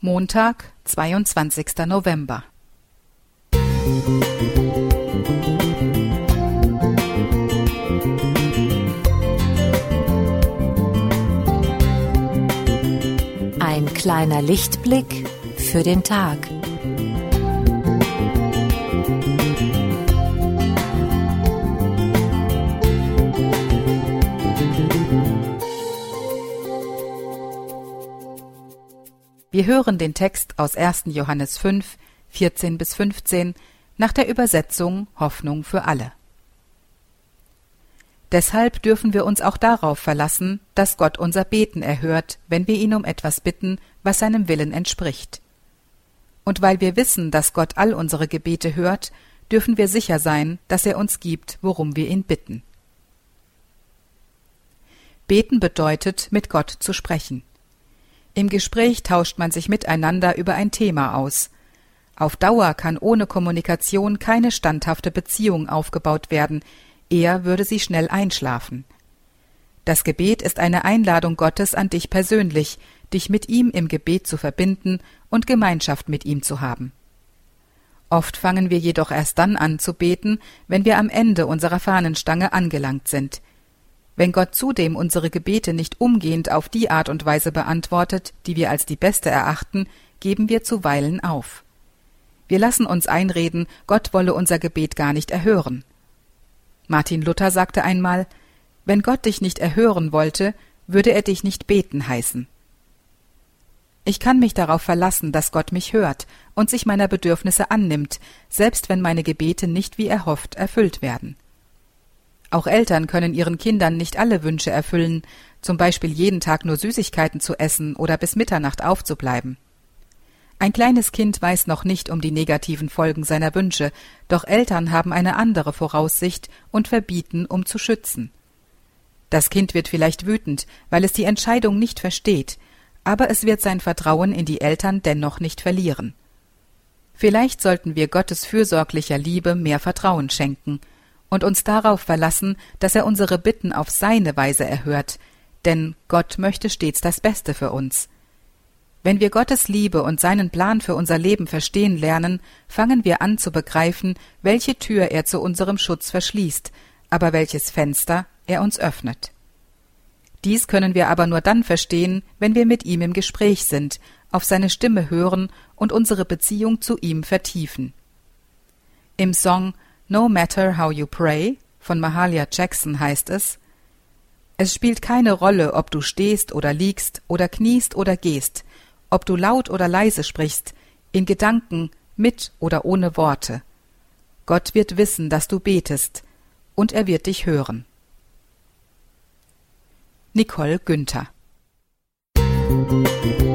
Montag, 22. November. Ein kleiner Lichtblick für den Tag. Wir hören den Text aus 1. Johannes 5, 14 bis 15 nach der Übersetzung Hoffnung für alle. Deshalb dürfen wir uns auch darauf verlassen, dass Gott unser Beten erhört, wenn wir ihn um etwas bitten, was seinem Willen entspricht. Und weil wir wissen, dass Gott all unsere Gebete hört, dürfen wir sicher sein, dass er uns gibt, worum wir ihn bitten. Beten bedeutet, mit Gott zu sprechen. Im Gespräch tauscht man sich miteinander über ein Thema aus. Auf Dauer kann ohne Kommunikation keine standhafte Beziehung aufgebaut werden, eher würde sie schnell einschlafen. Das Gebet ist eine Einladung Gottes an dich persönlich, dich mit ihm im Gebet zu verbinden und Gemeinschaft mit ihm zu haben. Oft fangen wir jedoch erst dann an zu beten, wenn wir am Ende unserer Fahnenstange angelangt sind. Wenn Gott zudem unsere Gebete nicht umgehend auf die Art und Weise beantwortet, die wir als die beste erachten, geben wir zuweilen auf. Wir lassen uns einreden, Gott wolle unser Gebet gar nicht erhören. Martin Luther sagte einmal, wenn Gott dich nicht erhören wollte, würde er dich nicht beten heißen. Ich kann mich darauf verlassen, dass Gott mich hört und sich meiner Bedürfnisse annimmt, selbst wenn meine Gebete nicht wie erhofft erfüllt werden. Auch Eltern können ihren Kindern nicht alle Wünsche erfüllen, zum Beispiel jeden Tag nur Süßigkeiten zu essen oder bis Mitternacht aufzubleiben. Ein kleines Kind weiß noch nicht um die negativen Folgen seiner Wünsche, doch Eltern haben eine andere Voraussicht und verbieten, um zu schützen. Das Kind wird vielleicht wütend, weil es die Entscheidung nicht versteht, aber es wird sein Vertrauen in die Eltern dennoch nicht verlieren. Vielleicht sollten wir Gottes fürsorglicher Liebe mehr Vertrauen schenken und uns darauf verlassen, dass er unsere Bitten auf seine Weise erhört, denn Gott möchte stets das Beste für uns. Wenn wir Gottes Liebe und seinen Plan für unser Leben verstehen lernen, fangen wir an zu begreifen, welche Tür er zu unserem Schutz verschließt, aber welches Fenster er uns öffnet. Dies können wir aber nur dann verstehen, wenn wir mit ihm im Gespräch sind, auf seine Stimme hören und unsere Beziehung zu ihm vertiefen. Im Song No Matter How You Pray von Mahalia Jackson heißt es Es spielt keine Rolle, ob du stehst oder liegst oder kniest oder gehst, ob du laut oder leise sprichst, in Gedanken, mit oder ohne Worte. Gott wird wissen, dass du betest, und er wird dich hören. Nicole Günther Musik